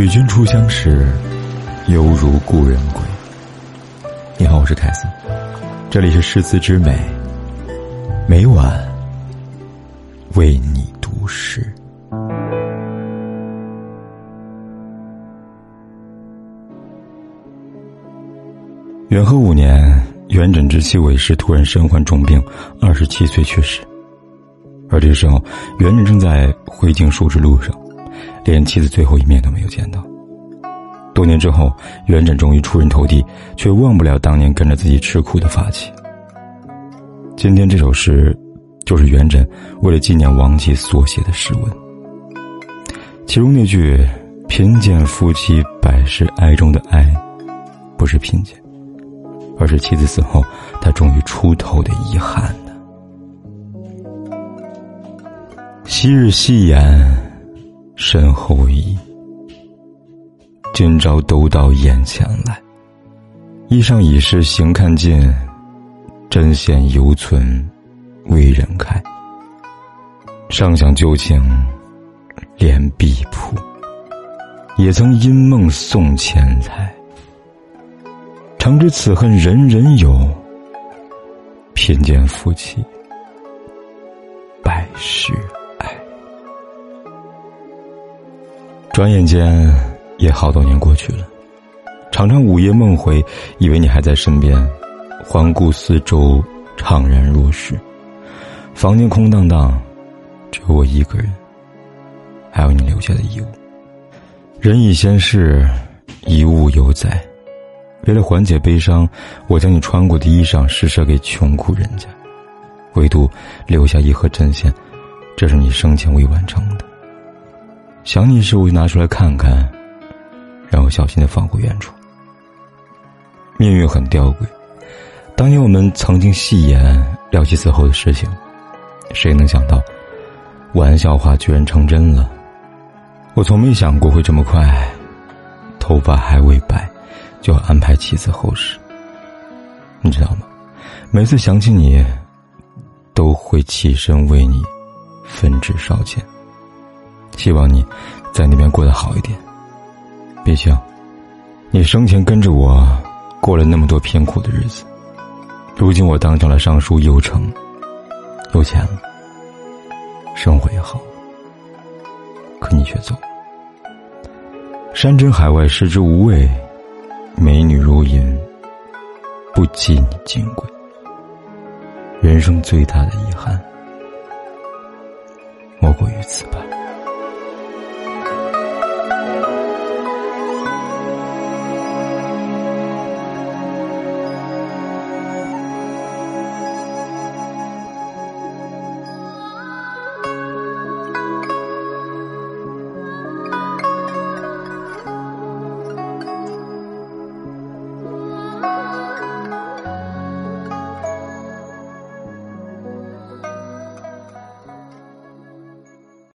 与君初相识，犹如故人归。你好，我是凯斯，这里是诗词之美，每晚为你读诗。元和五年，元稹之妻韦氏突然身患重病，二十七岁去世。而这时候，元稹正在回京述职路上。连妻子最后一面都没有见到。多年之后，元稹终于出人头地，却忘不了当年跟着自己吃苦的发妻。今天这首诗，就是元稹为了纪念亡妻所写的诗文。其中那句“贫贱夫妻百事哀”中的“哀”，不是贫贱，而是妻子死后他终于出头的遗憾。昔日戏言。身后意，今朝都到眼前来。衣裳已是行看尽，针线犹存为人开。尚想旧情连碧铺，也曾因梦送钱财。常知此恨人人有，贫贱夫妻百事。转眼间，也好多年过去了。常常午夜梦回，以为你还在身边，环顾四周，怅然若失。房间空荡荡，只有我一个人，还有你留下的衣物。人已仙逝，遗物犹在。为了缓解悲伤，我将你穿过的衣裳施舍给穷苦人家，唯独留下一盒针线，这是你生前未完成的。想你时，我就拿出来看看，然后小心的放回原处。命运很吊诡，当年我们曾经戏言聊起死后的事情，谁能想到，玩笑话居然成真了。我从没想过会这么快，头发还未白，就要安排妻子后事。你知道吗？每次想起你，都会起身为你焚纸烧钱。希望你在那边过得好一点。毕竟，你生前跟着我过了那么多贫苦的日子，如今我当上了尚书右丞，有钱了，生活也好，可你却走。山珍海味食之无味，美女如云，不及你金贵。人生最大的遗憾，莫过于此吧。